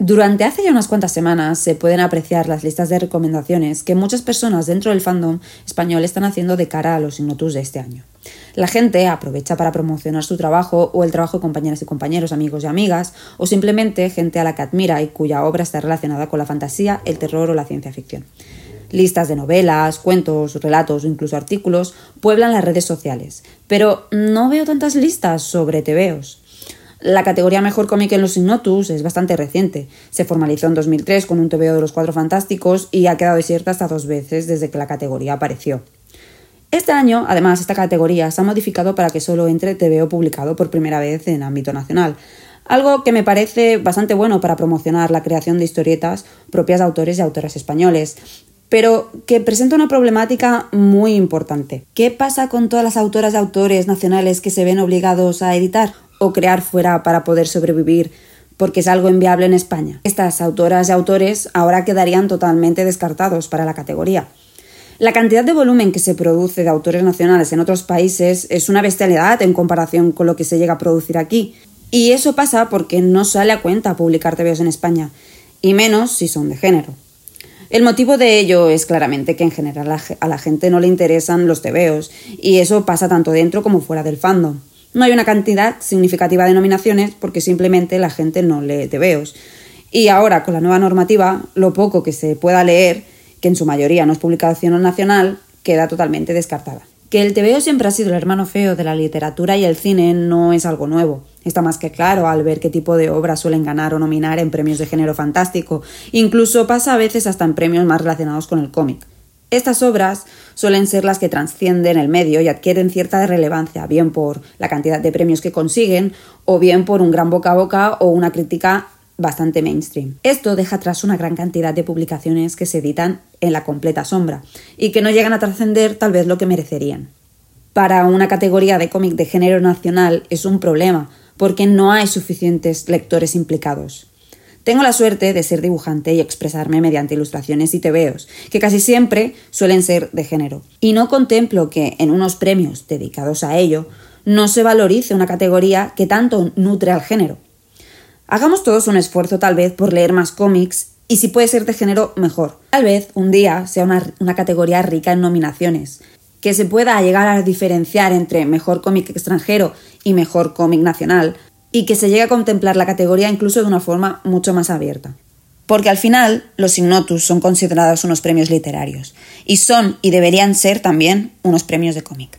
Durante hace ya unas cuantas semanas se pueden apreciar las listas de recomendaciones que muchas personas dentro del fandom español están haciendo de cara a los Ignotus de este año. La gente aprovecha para promocionar su trabajo o el trabajo de compañeras y compañeros, amigos y amigas, o simplemente gente a la que admira y cuya obra está relacionada con la fantasía, el terror o la ciencia ficción. Listas de novelas, cuentos, relatos o incluso artículos pueblan las redes sociales, pero no veo tantas listas sobre tebeos. La categoría Mejor cómic en los Ignotus es bastante reciente. Se formalizó en 2003 con un TVO de los Cuatro Fantásticos y ha quedado desierta hasta dos veces desde que la categoría apareció. Este año, además, esta categoría se ha modificado para que solo entre TVO publicado por primera vez en ámbito nacional, algo que me parece bastante bueno para promocionar la creación de historietas propias de autores y autoras españoles, pero que presenta una problemática muy importante. ¿Qué pasa con todas las autoras y autores nacionales que se ven obligados a editar? o crear fuera para poder sobrevivir porque es algo inviable en España. Estas autoras y autores ahora quedarían totalmente descartados para la categoría. La cantidad de volumen que se produce de autores nacionales en otros países es una bestialidad en comparación con lo que se llega a producir aquí. Y eso pasa porque no sale a cuenta publicar TVOs en España, y menos si son de género. El motivo de ello es claramente que en general a la gente no le interesan los TVOs, y eso pasa tanto dentro como fuera del fandom. No hay una cantidad significativa de nominaciones porque simplemente la gente no lee TVOs. Y ahora, con la nueva normativa, lo poco que se pueda leer, que en su mayoría no es publicación nacional, queda totalmente descartada. Que el TVO siempre ha sido el hermano feo de la literatura y el cine no es algo nuevo. Está más que claro al ver qué tipo de obras suelen ganar o nominar en premios de género fantástico. Incluso pasa a veces hasta en premios más relacionados con el cómic. Estas obras suelen ser las que trascienden el medio y adquieren cierta relevancia, bien por la cantidad de premios que consiguen o bien por un gran boca a boca o una crítica bastante mainstream. Esto deja atrás una gran cantidad de publicaciones que se editan en la completa sombra y que no llegan a trascender tal vez lo que merecerían. Para una categoría de cómic de género nacional es un problema, porque no hay suficientes lectores implicados. Tengo la suerte de ser dibujante y expresarme mediante ilustraciones y tebeos, que casi siempre suelen ser de género. Y no contemplo que en unos premios dedicados a ello no se valorice una categoría que tanto nutre al género. Hagamos todos un esfuerzo tal vez por leer más cómics y si puede ser de género, mejor. Tal vez un día sea una, categoría rica en nominaciones, que se pueda llegar a diferenciar entre mejor cómic extranjero y mejor cómic nacional, y que se llegue a contemplar la categoría incluso de una forma mucho más abierta. Porque al final los Ignotus son considerados unos premios literarios y son y deberían ser también unos premios de cómic.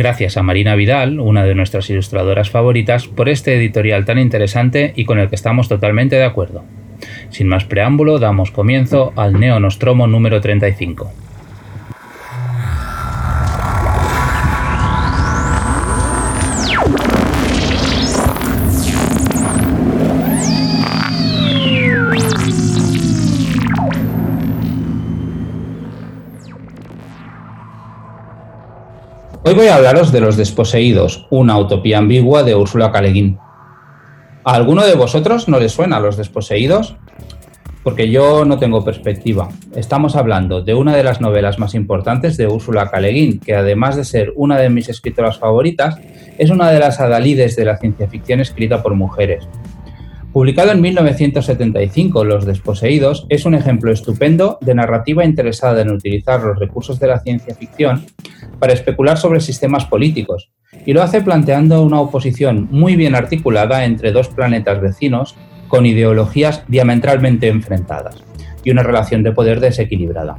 Gracias a Marina Vidal, una de nuestras ilustradoras favoritas, por este editorial tan interesante y con el que estamos totalmente de acuerdo. Sin más preámbulo, damos comienzo al Neo Nostromo número 35. Voy a hablaros de Los Desposeídos, una utopía ambigua de Úrsula K. ¿A alguno de vosotros no le suena Los Desposeídos? Porque yo no tengo perspectiva. Estamos hablando de una de las novelas más importantes de Úrsula K. que además de ser una de mis escritoras favoritas, es una de las adalides de la ciencia ficción escrita por mujeres. Publicado en 1975, Los Desposeídos es un ejemplo estupendo de narrativa interesada en utilizar los recursos de la ciencia ficción para especular sobre sistemas políticos, y lo hace planteando una oposición muy bien articulada entre dos planetas vecinos con ideologías diametralmente enfrentadas y una relación de poder desequilibrada.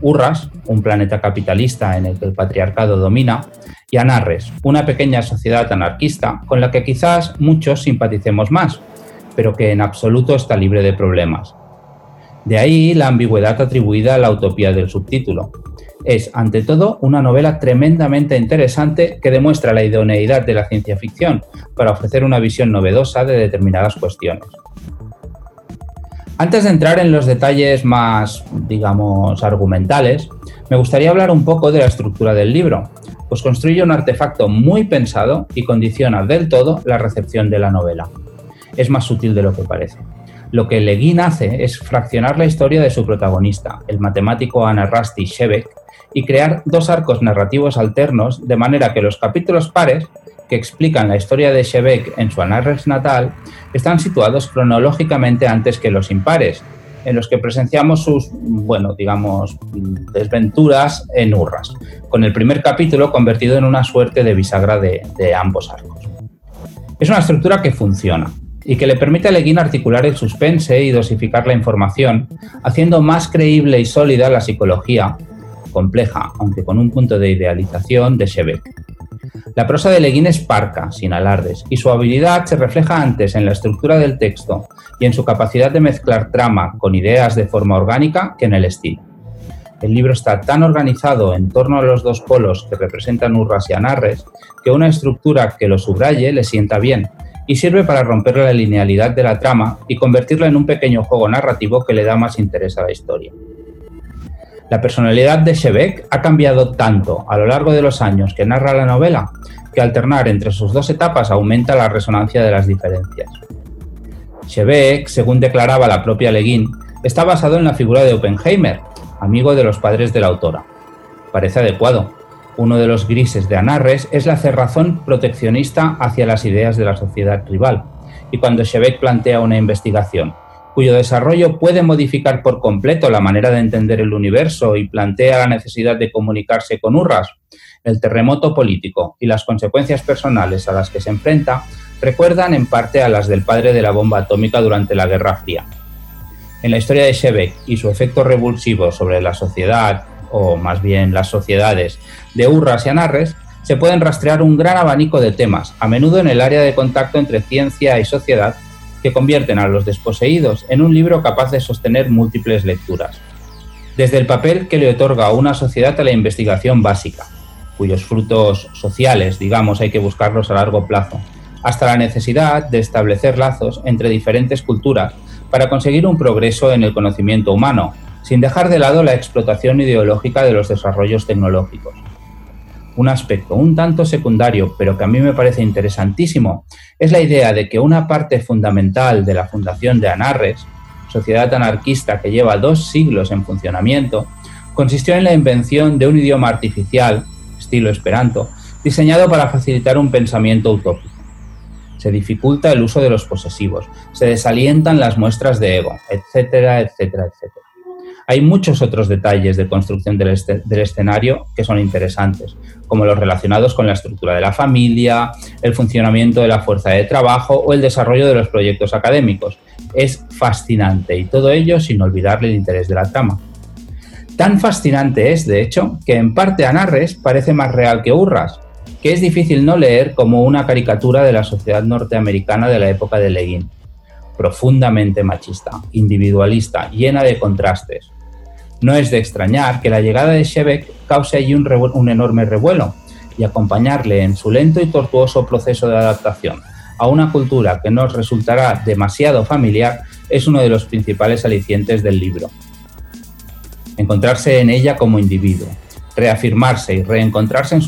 Urras, un planeta capitalista en el que el patriarcado domina, y Anarres, una pequeña sociedad anarquista con la que quizás muchos simpaticemos más, pero que en absoluto está libre de problemas, De ahí la ambigüedad atribuida a la utopía del subtítulo. Es, ante todo, una novela tremendamente interesante que demuestra la idoneidad de la ciencia ficción para ofrecer una visión novedosa de determinadas cuestiones. Antes de entrar en los detalles más, digamos, argumentales, me gustaría hablar un poco de la estructura del libro, pues construye un artefacto muy pensado y condiciona del todo la recepción de la novela. Es más sutil de lo que parece. Lo que Le Guin hace es fraccionar la historia de su protagonista, el matemático Anarrasti Shebek, y crear dos arcos narrativos alternos de manera que los capítulos pares que explican la historia de Shebek en su Anarres natal están situados cronológicamente antes que los impares, en los que presenciamos sus, bueno, digamos, desventuras en Urras, con el primer capítulo convertido en una suerte de bisagra de, ambos arcos. Es una estructura que funciona y que le permite a Leguín articular el suspense y dosificar la información, haciendo más creíble y sólida la psicología, compleja, aunque con un punto de idealización, de Shebek. La prosa de Leguín es parca, sin alardes, y su habilidad se refleja antes en la estructura del texto y en su capacidad de mezclar trama con ideas de forma orgánica que en el estilo. El libro está tan organizado en torno a los dos polos que representan Urras y Anarres que una estructura que lo subraye le sienta bien y sirve para romper la linealidad de la trama y convertirla en un pequeño juego narrativo que le da más interés a la historia. La personalidad de Shebek ha cambiado tanto a lo largo de los años que narra la novela que alternar entre sus dos etapas aumenta la resonancia de las diferencias. Shebek, según declaraba la propia Leguin, está basado en la figura de Oppenheimer, amigo de los padres de la autora. Parece adecuado. Uno de los grises de Anarres es la cerrazón proteccionista hacia las ideas de la sociedad rival. Y cuando Shebek plantea una investigación cuyo desarrollo puede modificar por completo la manera de entender el universo y plantea la necesidad de comunicarse con Urras, el terremoto político y las consecuencias personales a las que se enfrenta recuerdan en parte a las del padre de la bomba atómica durante la Guerra Fría. En la historia de Shebek y su efecto revulsivo sobre la sociedad, o más bien las sociedades, de Urras y Anarres, se pueden rastrear un gran abanico de temas, a menudo en el área de contacto entre ciencia y sociedad, que convierten a los desposeídos en un libro capaz de sostener múltiples lecturas. Desde el papel que le otorga una sociedad a la investigación básica, cuyos frutos sociales, digamos, hay que buscarlos a largo plazo, hasta la necesidad de establecer lazos entre diferentes culturas para conseguir un progreso en el conocimiento humano, sin dejar de lado la explotación ideológica de los desarrollos tecnológicos un aspecto un tanto secundario, pero que a mí me parece interesantísimo, es la idea de que una parte fundamental de la fundación de Anarres, sociedad anarquista que lleva dos siglos en funcionamiento, consistió en la invención de un idioma artificial, estilo esperanto, diseñado para facilitar un pensamiento utópico. Se dificulta el uso de los posesivos, se desalientan las muestras de ego, etcétera, etcétera, etcétera. Hay muchos otros detalles de construcción del, escenario que son interesantes, como los relacionados con la estructura de la familia, el funcionamiento de la fuerza de trabajo o el desarrollo de los proyectos académicos. Es fascinante y todo ello sin olvidarle el interés de la trama. Tan fascinante es, de hecho, que en parte Anarres parece más real que Urras, que es difícil no leer como una caricatura de la sociedad norteamericana de la época de Leguín. Profundamente machista, individualista, llena de contrastes, no es de extrañar que la llegada de Shebek cause allí un, enorme revuelo y acompañarle en su lento y tortuoso proceso de adaptación a una cultura que nos resultará demasiado familiar es uno de los principales alicientes del libro. Encontrarse en ella como individuo, reafirmarse y reencontrarse en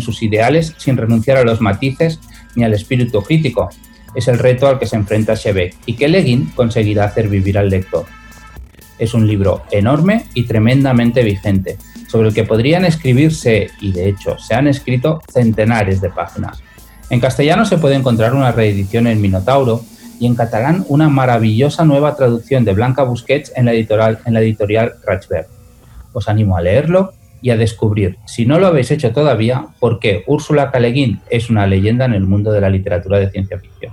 sus, ideales sin renunciar a los matices ni al espíritu crítico, es el reto al que se enfrenta Shebek y que Leguin conseguirá hacer vivir al lector. Es un libro enorme y tremendamente vigente, sobre el que podrían escribirse, y de hecho se han escrito, centenares de páginas. En castellano se puede encontrar una reedición en Minotauro y en catalán una maravillosa nueva traducción de Blanca Busquets en la editorial, en la editorial. Os animo a leerlo y a descubrir, si no lo habéis hecho todavía, por qué Úrsula K. es una leyenda en el mundo de la literatura de ciencia ficción.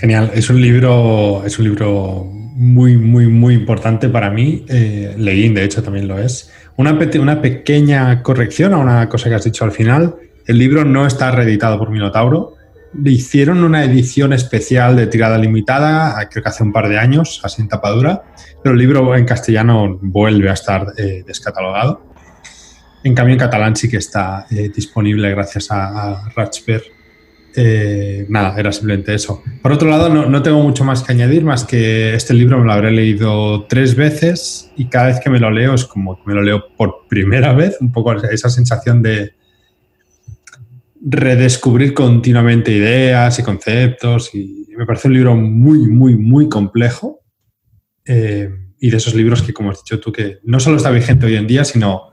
Genial, es un libro, es un libro muy, muy, muy importante para mí. Eh, de hecho, también lo es. Una, pequeña corrección a una cosa que has dicho al final. El libro no está reeditado por Minotauro. le hicieron una edición especial de tirada limitada, creo que hace un par de años, así en tapadura, pero el libro en castellano vuelve a estar eh, descatalogado. En cambio, en catalán sí que está eh, disponible gracias a, a eh, nada, era simplemente eso. Por otro lado, no, tengo mucho más que añadir, más que este libro me lo habré leído tres veces y cada vez que me lo leo es como que me lo leo por primera vez, un poco esa sensación de redescubrir continuamente ideas y conceptos y me parece un libro muy, muy, muy complejo eh, y de esos libros que, como has dicho tú, que no solo está vigente hoy en día, sino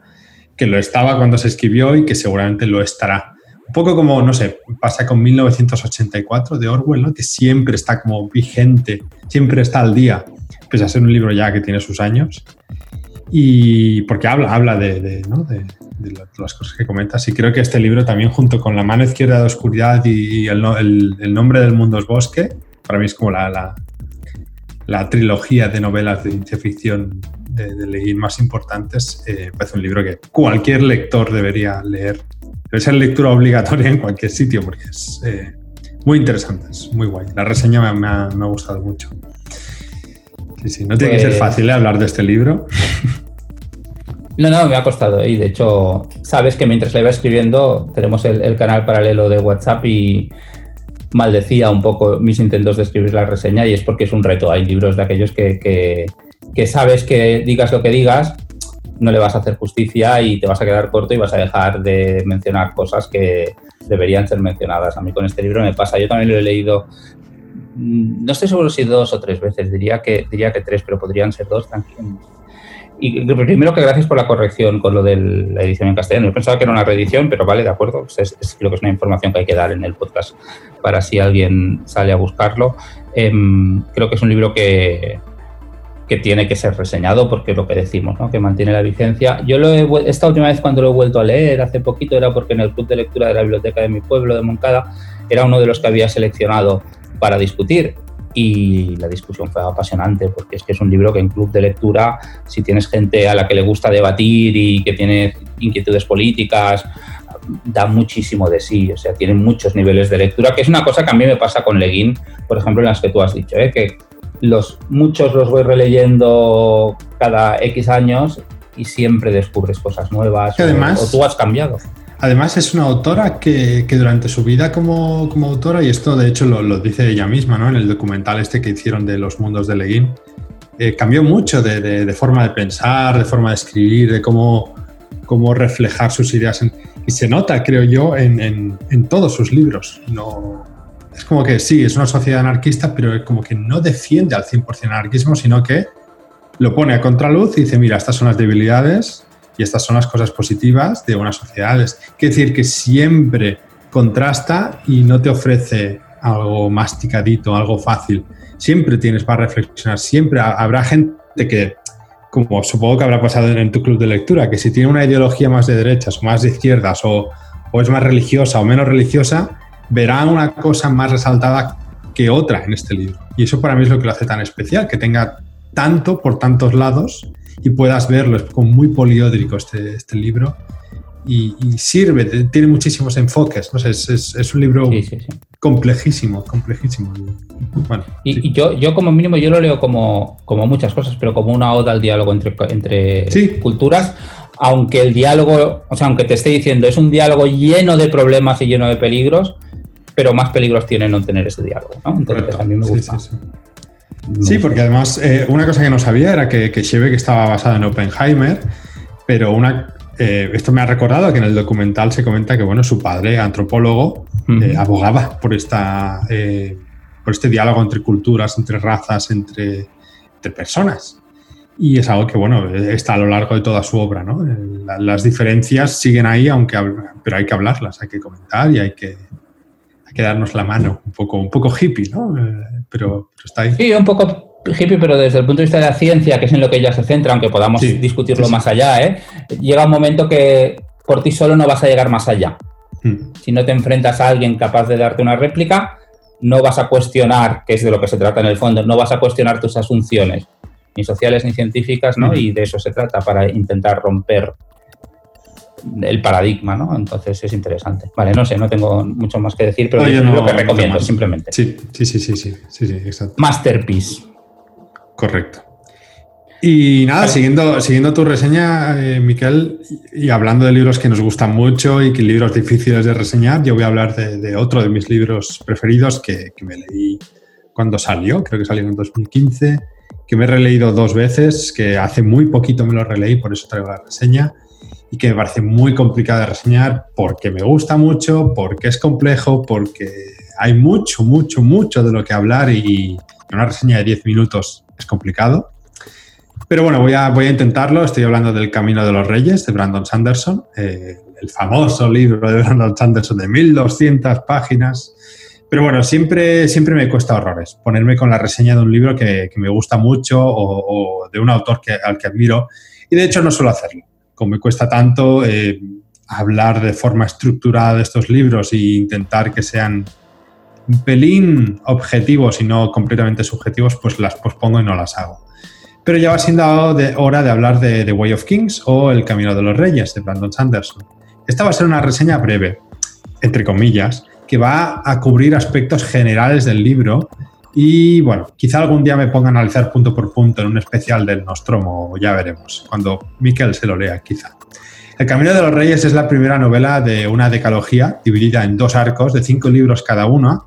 que lo estaba cuando se escribió y que seguramente lo estará un poco como, no sé, pasa con 1984 de Orwell, ¿no? que siempre está como vigente, siempre está al día, pese a ser un libro ya que tiene sus años. Y porque habla, habla de, ¿no? de, las cosas que comentas. Y creo que este libro también, junto con La mano izquierda de oscuridad y el, el, nombre del mundo es bosque, para mí es como la, la, trilogía de novelas de ciencia ficción de, de más importantes. Eh, parece un libro que cualquier lector debería leer debe ser lectura obligatoria en cualquier sitio porque es eh, muy interesante, es muy guay. La reseña me, ha, gustado mucho. Sí, sí, no tiene que ser pues- fácil ¿eh? hablar de este libro. No, no, me ha costado. ¿eh? Y de hecho, sabes que mientras le iba escribiendo, tenemos el, canal paralelo de WhatsApp y maldecía un poco mis intentos de escribir la reseña y es porque es un reto. Hay libros de aquellos que, que sabes que digas lo que digas, no le vas a hacer justicia y te vas a quedar corto y vas a dejar de mencionar cosas que deberían ser mencionadas. A mí con este libro me pasa, yo también lo he leído, mm, no estoy seguro si dos o tres veces, diría que, diría que tres, pero podrían ser dos tranquilos. Y primero que gracias por la corrección con lo de la edición en castellano. Yo pensaba que era una reedición, pero vale, de acuerdo. Es, creo que es una información que hay que dar en el podcast para si alguien sale a buscarlo. Em, creo que es un libro que, que tiene que ser reseñado porque es lo que decimos, ¿no? que mantiene la vigencia. Yo lo he, esta última vez cuando lo he vuelto a leer, hace poquito, era porque en el club de lectura de la biblioteca de mi pueblo, de Moncada, era uno de los que había seleccionado para discutir y la discusión fue apasionante porque es que es un libro que en club de lectura, si tienes gente a la que le gusta debatir y que tiene inquietudes políticas, da muchísimo de sí, o sea, tiene muchos niveles de lectura, que es una cosa que a mí me pasa con Leguín, por ejemplo, en las que tú has dicho, ¿eh? que los, muchos los voy releyendo cada X años y siempre descubres cosas nuevas además, o, tú has cambiado. Además es una autora que, durante su vida como, autora, y esto de hecho lo, dice ella misma ¿no? en el documental este que hicieron de los mundos de Leguín, eh, cambió mucho de, forma de pensar, de forma de escribir, de cómo, cómo reflejar sus ideas. y se nota, creo yo, en, en, en todos sus libros. No, es como que sí, es una sociedad anarquista, pero es como que no defiende al 100% el anarquismo, sino que lo pone a contraluz y dice, mira, estas son las debilidades y estas son las cosas positivas de una sociedad. Es decir, que siempre contrasta y no te ofrece algo masticadito, algo fácil. Siempre tienes para reflexionar, siempre habrá gente que, como supongo que habrá pasado en tu club de lectura, que si tiene una ideología más de derechas o más de izquierdas o, o es más religiosa o menos religiosa, verá una cosa más resaltada que otra en este libro. Y eso para mí es lo que lo hace tan especial, que tenga tanto por tantos lados y puedas verlo. Es como muy poliódrico este, este libro y, sirve, tiene muchísimos enfoques. No es, es, un libro complejísimo, complejísimo. Bueno, y, yo, yo como mínimo yo lo leo como, como muchas cosas, pero como una oda al diálogo entre, entre culturas, aunque el diálogo, o sea, aunque te esté diciendo, es un diálogo lleno de problemas y lleno de peligros, pero más peligros tiene no tener ese diálogo, ¿no? Entonces a mí me gusta. Sí, porque además eh, una cosa que no sabía era que, que que estaba basada en Oppenheimer, pero una, eh, esto me ha recordado que en el documental se comenta que bueno, su padre, antropólogo, eh, abogaba por, esta, por este diálogo entre culturas, entre razas, entre, entre, personas. Y es algo que bueno, está a lo largo de toda su obra. ¿no? las diferencias siguen ahí, aunque, pero hay que hablarlas, hay que comentar y hay que, que darnos la mano, un poco, un poco hippie, ¿no? Eh, pero, está ahí. Sí, un poco hippie, pero desde el punto de vista de la ciencia, que es en lo que ella se centra, aunque podamos discutirlo más allá, ¿eh? llega un momento que por ti solo no vas a llegar más allá. Hmm. Si no te enfrentas a alguien capaz de darte una réplica, no vas a cuestionar, que es de lo que se trata en el fondo, no vas a cuestionar tus asunciones, ni sociales ni científicas, ¿no? Hmm. Y de eso se trata, para intentar romper el paradigma, ¿no? Entonces es interesante. Vale, no sé, no tengo mucho más que decir, pero es lo que recomiendo, simplemente. Sí, sí, sí, sí, sí, sí, exacto. Masterpiece. Correcto. Y nada, siguiendo, siguiendo tu reseña, eh, Miquel, y hablando de libros que nos gustan mucho y que libros difíciles de reseñar, yo voy a hablar de, otro de mis libros preferidos que, que, me leí cuando salió, creo que salió en 2015, que me he releído dos veces, que hace muy poquito me lo releí, por eso traigo la reseña, y que me parece muy complicado de reseñar porque me gusta mucho, porque es complejo, porque hay mucho, mucho, mucho de lo que hablar y una reseña de 10 minutos es complicado. Pero bueno, voy a, voy a intentarlo. Estoy hablando del Camino de los Reyes de Brandon Sanderson, eh, el famoso libro de Brandon Sanderson de 1200 páginas. Pero bueno, siempre, siempre me cuesta horrores ponerme con la reseña de un libro que, me gusta mucho o, de un autor que, al que admiro. Y de hecho no suelo hacerlo. Como me cuesta tanto eh, hablar de forma estructurada de estos libros e intentar que sean un pelín objetivos y no completamente subjetivos, pues las pospongo y no las hago. Pero ya va siendo hora de hablar de The Way of Kings o El Camino de los Reyes de Brandon Sanderson. Esta va a ser una reseña breve, entre comillas, que va a cubrir aspectos generales del libro y bueno, quizá algún día me ponga a analizar punto por punto en un especial del Nostromo, ya veremos, cuando Miquel se lo lea quizá. El Camino de los Reyes es la primera novela de una decalogía dividida en dos arcos de cinco libros cada uno,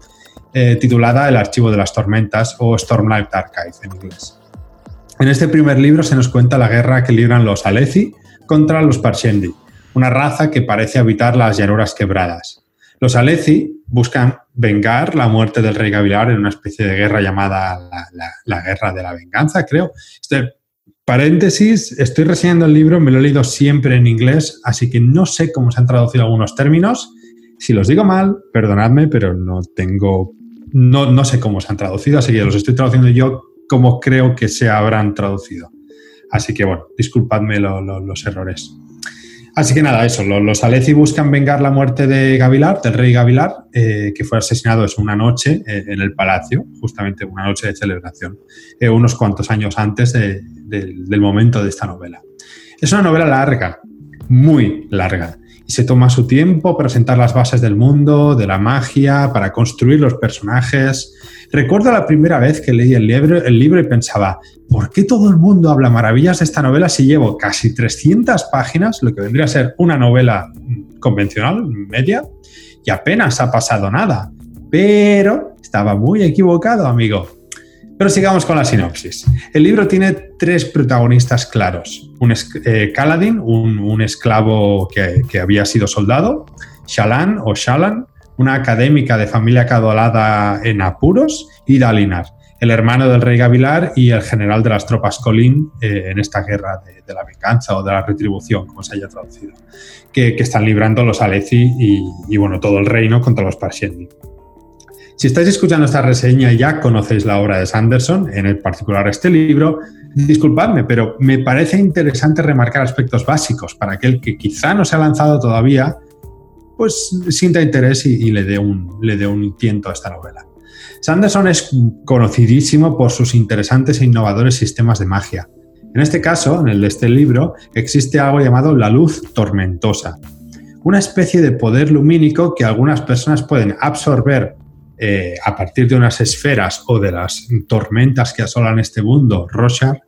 eh, titulada El Archivo de las Tormentas o Stormlight Archive en inglés. En este primer libro se nos cuenta la guerra que libran los Aleci contra los Parshendi, una raza que parece habitar las llanuras quebradas. Los Aleci buscan vengar la muerte del rey Gavilar en una especie de guerra llamada la, Guerra de la Venganza, creo. Este, paréntesis, estoy reseñando el libro, me lo he leído siempre en inglés, así que no sé cómo se han traducido algunos términos. Si los digo mal, perdonadme, pero no tengo, no, no sé cómo se han traducido, así que los estoy traduciendo yo como creo que se habrán traducido. Así que bueno, disculpadme los errores. Así que nada, eso, los, Aleci buscan vengar la muerte de Gavilar, del rey Gavilar, eh, que fue asesinado eso, una noche eh, en el palacio, justamente una noche de celebración, eh, unos cuantos años antes del momento de esta novela. Es una novela larga, muy larga, se toma su tiempo para sentar las bases del mundo, de la magia, para construir los personajes, Recuerdo la primera vez que leí el libro, el libro y pensaba, ¿por qué todo el mundo habla maravillas de esta novela si llevo casi 300 páginas, lo que vendría a ser una novela convencional, media, y apenas ha pasado nada? Pero estaba muy equivocado, amigo. Pero sigamos con la sinopsis. El libro tiene tres protagonistas claros. Un eh, un, esclavo que, había sido soldado, Shalan o Shalan, una académica de familia cadolada en apuros, y Dalinar, el hermano del rey Gavilar y el general de las tropas Colín eh, en esta guerra de, la venganza o de la retribución, como se haya traducido, que, están librando los Aleci y, bueno, todo el reino contra los Parshendi. Si estáis escuchando esta reseña y ya conocéis la obra de Sanderson, en el particular este libro, disculpadme, pero me parece interesante remarcar aspectos básicos para aquel que quizá no se ha lanzado todavía pues sienta interés y, le dé un, le dé un tiento a esta novela. Sanderson es conocidísimo por sus interesantes e innovadores sistemas de magia. En este caso, en el de este libro, existe algo llamado la luz tormentosa, una especie de poder lumínico que algunas personas pueden absorber eh, a partir de unas esferas o de las tormentas que asolan este mundo, Roshar,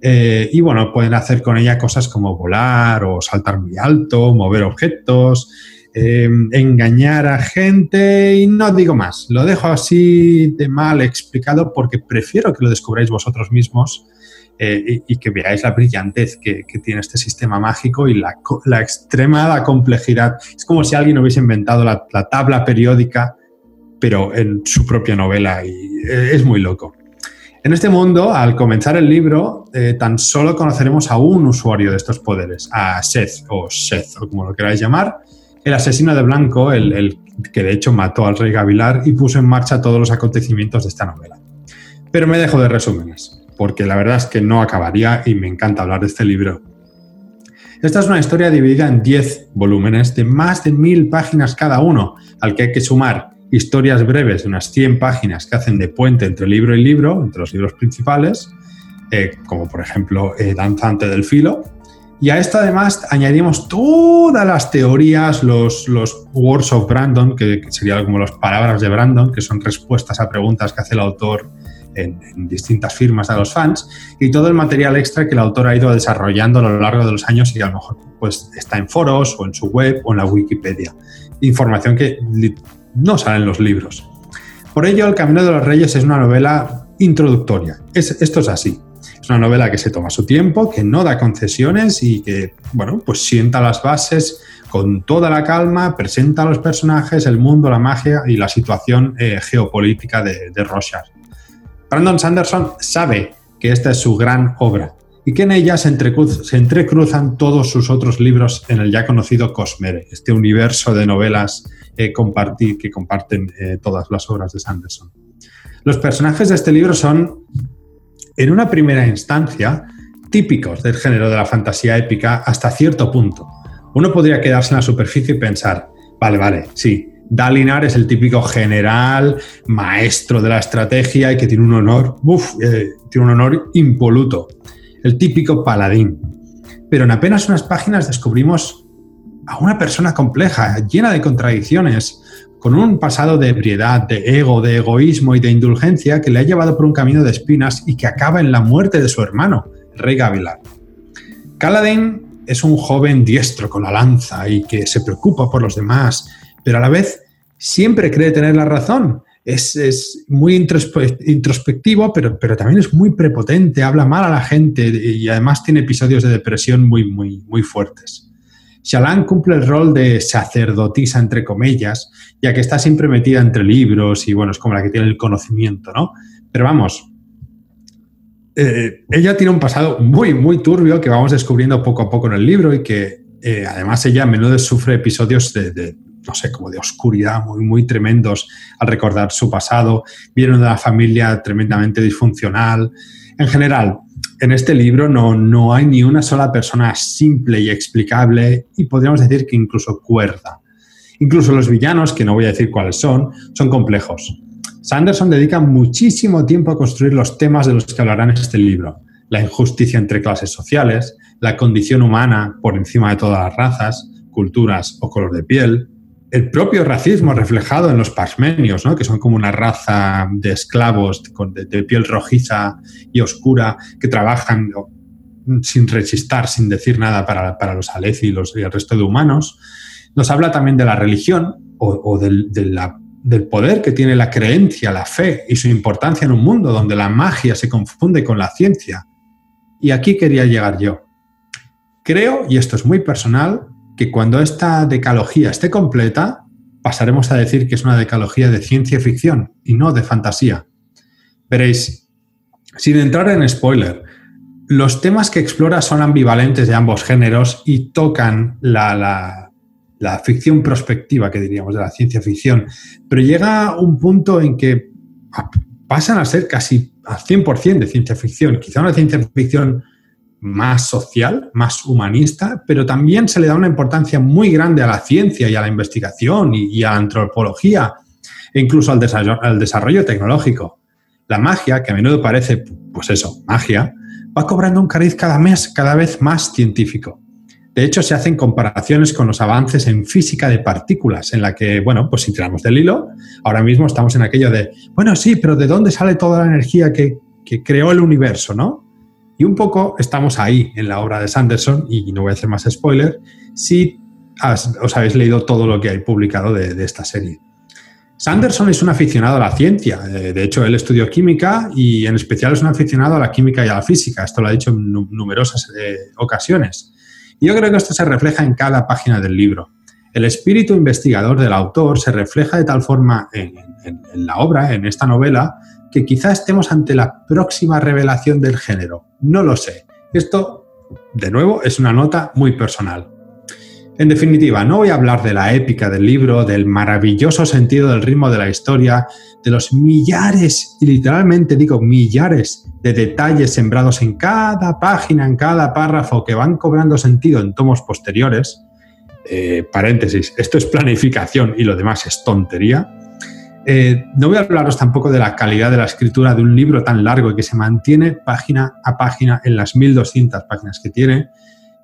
eh, y bueno, pueden hacer con ella cosas como volar o saltar muy alto, mover objetos, Em, engañar a gente y no digo más. Lo dejo así de mal explicado porque prefiero que lo descubráis vosotros mismos eh, y, que veáis la brillantez que, tiene este sistema mágico y la, extremada complejidad. Es como si alguien hubiese inventado la, tabla periódica, pero en su propia novela y eh, es muy loco. En este mundo, al comenzar el libro, eh, tan solo conoceremos a un usuario de estos poderes, a Seth o Seth, o como lo queráis llamar, el asesino de Blanco, el, que de hecho mató al rey Gavilar y puso en marcha todos los acontecimientos de esta novela. Pero me dejo de resúmenes, porque la verdad es que no acabaría y me encanta hablar de este libro. Esta es una historia dividida en 10 volúmenes de más de mil páginas cada uno, al que hay que sumar historias breves de unas 100 páginas que hacen de puente entre libro y libro, entre los libros principales, eh, como por ejemplo eh, Danzante del Filo, Y a esto además añadimos todas las teorías, los, los words of Brandon, que, que serían como las palabras de Brandon, que son respuestas a preguntas que hace el autor en, distintas firmas a los fans, y todo el material extra que el autor ha ido desarrollando a lo largo de los años y a lo mejor pues, está en foros o en su web o en la Wikipedia. Información que no sale en los libros. Por ello, El Camino de los Reyes es una novela introductoria. esto es así. Es una novela que se toma su tiempo, que no da concesiones y que, bueno, pues sienta las bases con toda la calma, presenta a los personajes, el mundo, la magia y la situación eh, geopolítica de, de Brandon Sanderson sabe que esta es su gran obra y que en ella se, entrecruzan todos sus otros libros en el ya conocido Cosmere, este universo de novelas eh, que comparten eh, todas las obras de Sanderson. Los personajes de este libro son en una primera instancia, típicos del género de la fantasía épica hasta cierto punto. Uno podría quedarse en la superficie y pensar, vale, vale, sí, Dalinar es el típico general, maestro de la estrategia y que tiene un honor, eh, tiene un honor impoluto, el típico paladín. Pero en apenas unas páginas descubrimos a una persona compleja, llena de contradicciones, con un pasado de ebriedad, de ego, de egoísmo y de indulgencia que le ha llevado por un camino de espinas y que acaba en la muerte de su hermano, rey Gavilar. Caladín es un joven diestro con la lanza y que se preocupa por los demás, pero a la vez siempre cree tener la razón. Es, muy introspectivo, pero, pero también es muy prepotente, habla mal a la gente y además tiene episodios de depresión muy, muy, muy fuertes. Shalan cumple el rol de sacerdotisa, entre comillas, ya que está siempre metida entre libros y, bueno, es como la que tiene el conocimiento, ¿no? Pero vamos, eh, ella tiene un pasado muy, muy turbio que vamos descubriendo poco a poco en el libro y que eh, además ella a menudo sufre episodios de, no sé, como de oscuridad muy, muy tremendos al recordar su pasado. Viene de una familia tremendamente disfuncional. En general, en este libro no, no hay ni una sola persona simple y explicable y podríamos decir que incluso cuerda. Incluso los villanos, que no voy a decir cuáles son, son complejos. Sanderson dedica muchísimo tiempo a construir los temas de los que hablarán en este libro. La injusticia entre clases sociales, la condición humana por encima de todas las razas, culturas o color de piel, el propio racismo reflejado en los pasmenios, ¿no? que son como una raza de esclavos de, piel rojiza y oscura que trabajan sin rechistar, sin decir nada para, los aleci y, los, y el resto de humanos. Nos habla también de la religión o, del, del poder que tiene la creencia, la fe y su importancia en un mundo donde la magia se confunde con la ciencia. Y aquí quería llegar yo. Creo, y esto es muy personal, que cuando esta decalogía esté completa, pasaremos a decir que es una decalogía de ciencia ficción y no de fantasía. Veréis, sin entrar en spoiler, los temas que explora son ambivalentes de ambos géneros y tocan la, ficción prospectiva, que diríamos, de la ciencia ficción, pero llega un punto en que pasan a ser casi al 100% de ciencia ficción, quizá una ciencia ficción más social, más humanista, pero también se le da una importancia muy grande a la ciencia y a la investigación y, a la antropología e incluso al desarrollo, al desarrollo, tecnológico. La magia, que a menudo parece, pues eso, magia, va cobrando un cariz cada mes cada vez más científico. De hecho, se hacen comparaciones con los avances en física de partículas, en la que, bueno, pues si tiramos del hilo, ahora mismo estamos en aquello de, bueno, sí, pero ¿de dónde sale toda la energía que, que creó el universo, no? Y un poco estamos ahí en la obra de Sanderson, y no voy a hacer más spoiler, si os habéis leído todo lo que hay publicado de, esta serie. Sanderson es un aficionado a la ciencia, eh, de hecho él estudió química y en especial es un aficionado a la química y a la física, esto lo ha dicho en numerosas eh, ocasiones. Y yo creo que esto se refleja en cada página del libro. El espíritu investigador del autor se refleja de tal forma en la obra, en esta novela, que quizá estemos ante la próxima revelación del género. No lo sé. Esto, de nuevo, es una nota muy personal. En definitiva, no voy a hablar de la épica del libro, del maravilloso sentido del ritmo de la historia, de los millares, y literalmente digo millares, de detalles sembrados en cada página, en cada párrafo, que van cobrando sentido en tomos posteriores. Eh, paréntesis, esto es planificación y lo demás es tontería. Eh, no voy a hablaros tampoco de la calidad de la escritura de un libro tan largo y que se mantiene página a página en las 1200 páginas que tiene,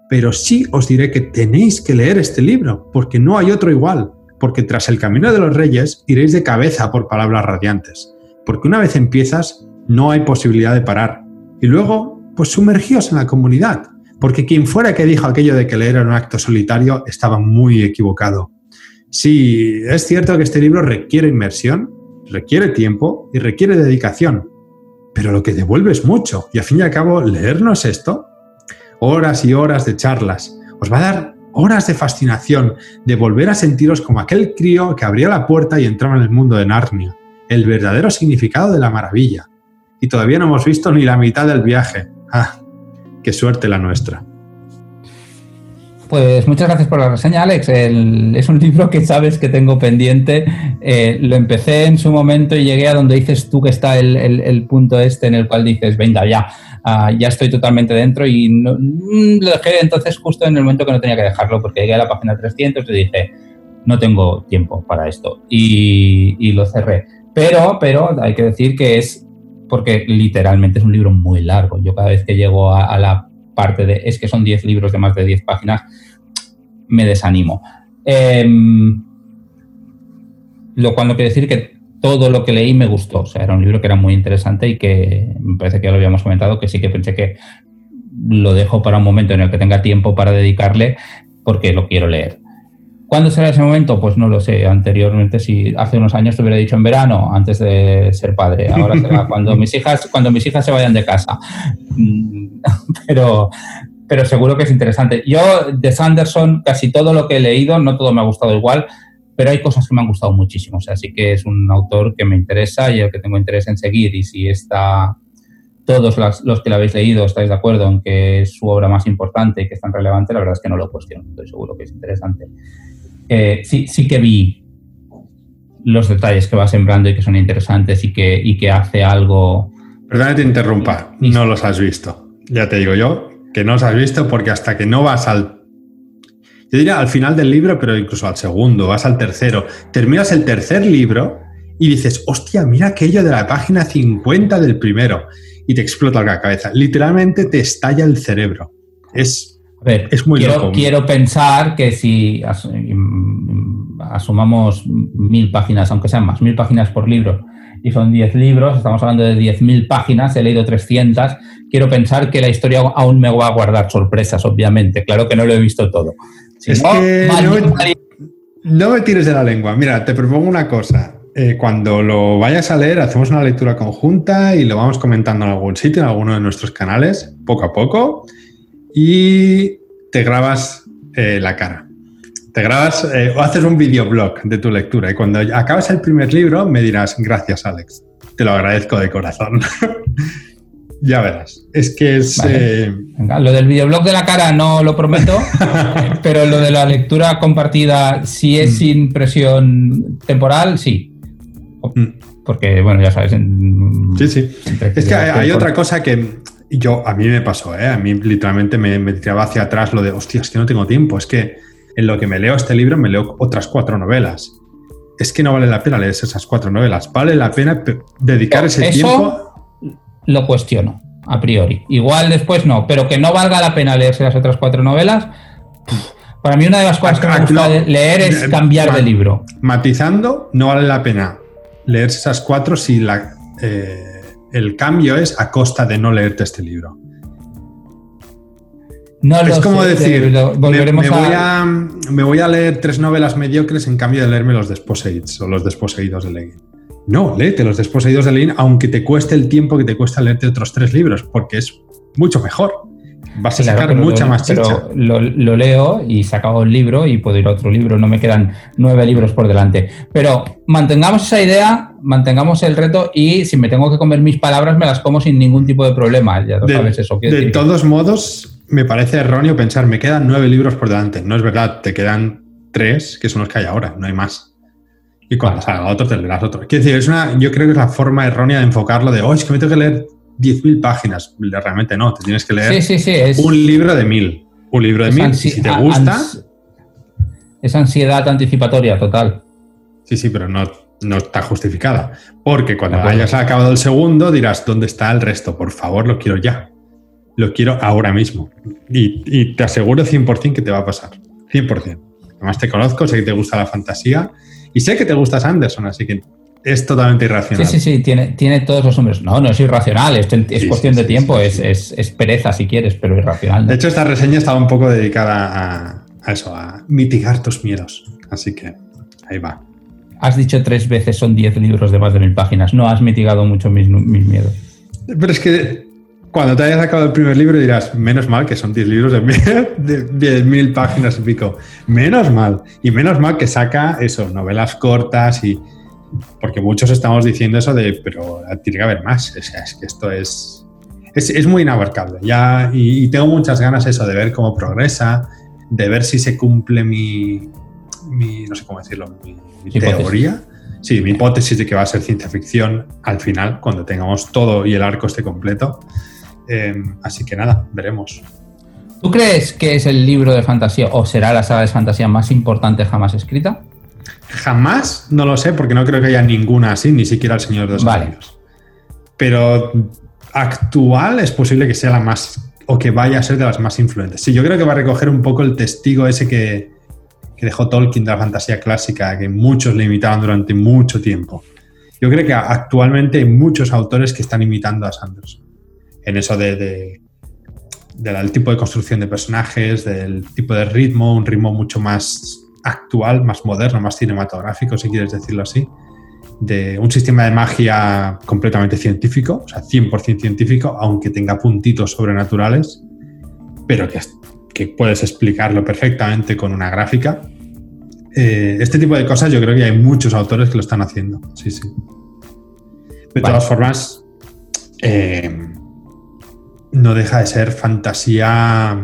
pero sí os diré que tenéis que leer este libro, porque no hay otro igual, porque tras el camino de los reyes iréis de cabeza por palabras radiantes, porque una vez empiezas no hay posibilidad de parar. Y luego, pues sumergíos en la comunidad, porque quien fuera que dijo aquello de que leer era un acto solitario estaba muy equivocado. Sí, es cierto que este libro requiere inmersión, requiere tiempo y requiere dedicación, pero lo que devuelve es mucho. Y al fin y al cabo, leernos esto, horas y horas de charlas, os va a dar horas de fascinación, de volver a sentiros como aquel crío que abría la puerta y entraba en el mundo de Narnia, el verdadero significado de la maravilla. Y todavía no hemos visto ni la mitad del viaje. ¡Ah! ¡Qué suerte la nuestra! Pues muchas gracias por la reseña, Alex. es un libro que sabes que tengo pendiente. Eh, lo empecé en su momento y llegué a donde dices tú que está el, punto este en el cual dices, venga, ya, ah, ya estoy totalmente dentro y mm, lo dejé entonces justo en el momento que no tenía que dejarlo porque llegué a la página 300 y dije, no tengo tiempo para esto y, lo cerré. Pero, pero hay que decir que es porque literalmente es un libro muy largo. Yo cada vez que llego a la parte de es que son 10 libros de más de 10 páginas, me desanimo. Em, lo cual no quiere decir que todo lo que leí me gustó. O sea, era un libro que era muy interesante y que me parece que ya lo habíamos comentado, que sí que pensé que lo dejo para un momento en el que tenga tiempo para dedicarle porque lo quiero leer. ¿Cuándo será ese momento? Pues no lo sé. Anteriormente, si hace unos años te hubiera dicho en verano, antes de ser padre. Ahora será cuando mis hijas, cuando mis hijas se vayan de casa. Mm, pero, pero seguro que es interesante. Yo de Sanderson, casi todo lo que he leído, no todo me ha gustado igual, pero hay cosas que me han gustado muchísimo. O sea, sí que es un autor que me interesa y el que tengo interés en seguir. Y si está todos los, que lo habéis leído estáis de acuerdo en que es su obra más importante y que es tan relevante, la verdad es que no lo cuestiono. Estoy seguro que es interesante. Eh, sí, sí que vi los detalles que va sembrando y que son interesantes y que, y que hace algo. Perdona que te interrumpa, no los has visto. Ya te digo yo que no los has visto porque hasta que no vas al. Yo diría al final del libro, pero incluso al segundo, vas al tercero, terminas el tercer libro y dices, hostia, mira aquello de la página 50 del primero y te explota la cabeza. Literalmente te estalla el cerebro. Es a ver, es muy quiero, quiero pensar que si asumamos mil páginas, aunque sean más, mil páginas por libro, y son diez libros, estamos hablando de diez mil páginas, he leído 300, quiero pensar que la historia aún me va a guardar sorpresas, obviamente. Claro que no lo he visto todo. es que no, me, tires de la lengua. Mira, te propongo una cosa. Eh, cuando lo vayas a leer, hacemos una lectura conjunta y lo vamos comentando en algún sitio, en alguno de nuestros canales, poco a poco y te grabas eh, la cara. Te grabas eh, o haces un videoblog de tu lectura y cuando acabas el primer libro me dirás gracias Alex. Te lo agradezco de corazón. ya verás. Es que es... Eh, lo del videoblog de la cara no lo prometo, pero lo de la lectura compartida, si es mm. sin presión temporal, sí. Mm. Porque, bueno, ya sabes. sí, sí. Es que hay otra cosa que yo, a mí me pasó, ¿eh? A mí literalmente me, me tiraba hacia atrás lo de, hostia, es que no tengo tiempo, es que en lo que me leo este libro me leo otras cuatro novelas. Es que no vale la pena leer esas cuatro novelas, vale la pena dedicar ese tiempo. Lo cuestiono, a priori. Igual después no, pero que no valga la pena leerse las otras cuatro novelas. Para mí una de las cosas que me gusta leer es cambiar de libro. Matizando, no vale la pena leerse esas cuatro si la, eh, el cambio es a costa de no leerte este libro. No es como decir, me, voy a, leer tres novelas mediocres en cambio de leerme los desposeídos o los desposeídos de Leguín. No, léete los desposeídos de Leguín, aunque te cueste el tiempo que te cuesta leerte otros tres libros, porque es mucho mejor. Vas a sacar mucha más chicha. Pero lo, leo y se acaba el libro y puedo ir a otro libro, no me quedan nueve libros por delante. Pero mantengamos esa idea, mantengamos el reto y si me tengo que comer mis palabras, me las como sin ningún tipo de problema. Ya de, sabes eso. De todos modos, me parece erróneo pensar, me quedan nueve libros por delante. No es verdad, te quedan tres, que son los que hay ahora, no hay más. Y cuando salga otro, te leerás otro. Quiero decir, es una, yo creo que es la forma errónea de enfocarlo de, oh, es que me tengo que leer 10.000 páginas. Realmente no, te tienes que leer un libro de mil. Un libro de mil. Si te gusta. es ansiedad anticipatoria total. Sí, sí, pero no, no está justificada. Porque cuando hayas acabado el segundo dirás, ¿dónde está el resto? Por favor, lo quiero ya. Lo quiero ahora mismo. Y, te aseguro 100% que te va a pasar. 100%. Además te conozco, sé que te gusta la fantasía y sé que te gusta Sanderson, así que es totalmente irracional. Sí, sí, sí, tiene, tiene todos los hombres. No, no es irracional, es, es cuestión de tiempo, es, es, pereza si quieres, pero irracional. De hecho, esta reseña estaba un poco dedicada a, eso, a mitigar tus miedos. Así que ahí va. Has dicho tres veces son diez libros de más de mil páginas. No has mitigado mucho mis, mis miedos. Pero es que cuando te hayas acabado el primer libro dirás, menos mal que son 10 libros de mil páginas y pico. Menos mal. Y menos mal que saca eso, novelas cortas y... Porque muchos estamos diciendo eso de, pero tiene que haber más. O sea, es que esto es... Es, muy inabarcable. Ya, y, tengo muchas ganas eso de ver cómo progresa, de ver si se cumple mi... mi no sé cómo decirlo, mi, teoría. Sí, mi hipótesis de que va a ser ciencia ficción al final, cuando tengamos todo y el arco esté completo. Em, así que nada, veremos. ¿Tú crees que es el libro de fantasía o será la saga de fantasía más importante jamás escrita? Jamás, no lo sé, porque no creo que haya ninguna así, ni siquiera el Señor de los vale. Pero actual es posible que sea la más, o que vaya a ser de las más influentes. Sí, yo creo que va a recoger un poco el testigo ese que, que dejó Tolkien de la fantasía clásica, que muchos le imitaban durante mucho tiempo. Yo creo que actualmente hay muchos autores que están imitando a Sanderson en eso de, del tipo de construcción de personajes, del tipo de ritmo, un ritmo mucho más actual, más moderno, más cinematográfico, si quieres decirlo así, de un sistema de magia completamente científico, o sea, 100% científico, aunque tenga puntitos sobrenaturales, pero que, que puedes explicarlo perfectamente con una gráfica. Eh, este tipo de cosas yo creo que hay muchos autores que lo están haciendo, sí, sí. De todas formas, eh, no deja de ser fantasía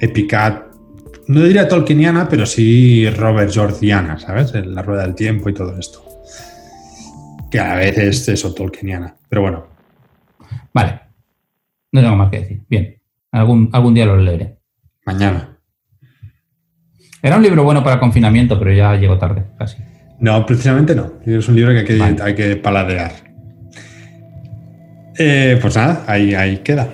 épica, no diría tolkieniana, pero sí Robert Jordiana, ¿sabes? La rueda del tiempo y todo esto. Que a la vez es eso, tolkieniana. Pero bueno. Vale. No tengo más que decir. Bien. Algún, algún día lo leeré. Mañana. Era un libro bueno para confinamiento, pero ya llegó tarde, casi. No, precisamente no. Es un libro que hay que, hay que paladear. Eh, pues nada, ahí, ahí queda.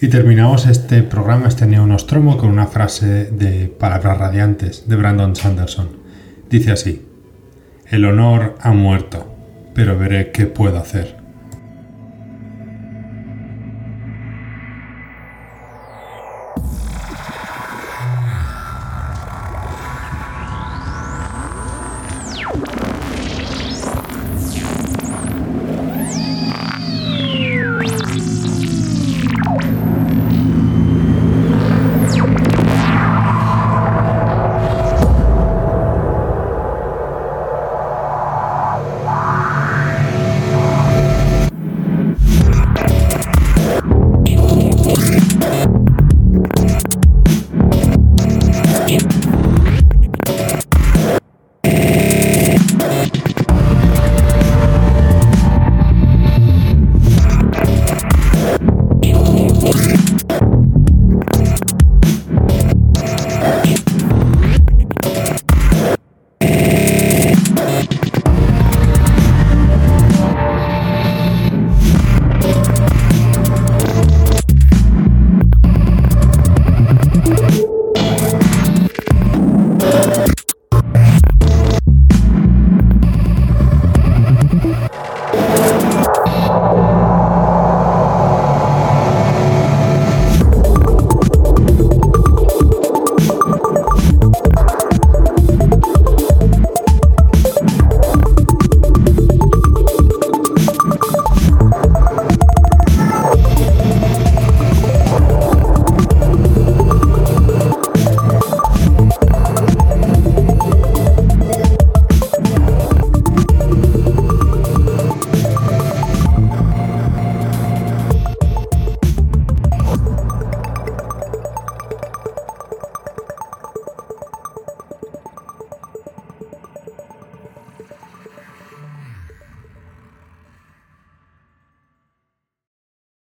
Y terminamos este programa, este neonostromo, con una frase de Palabras Radiantes de Brandon Sanderson. Dice así, el honor ha muerto, pero veré qué puedo hacer.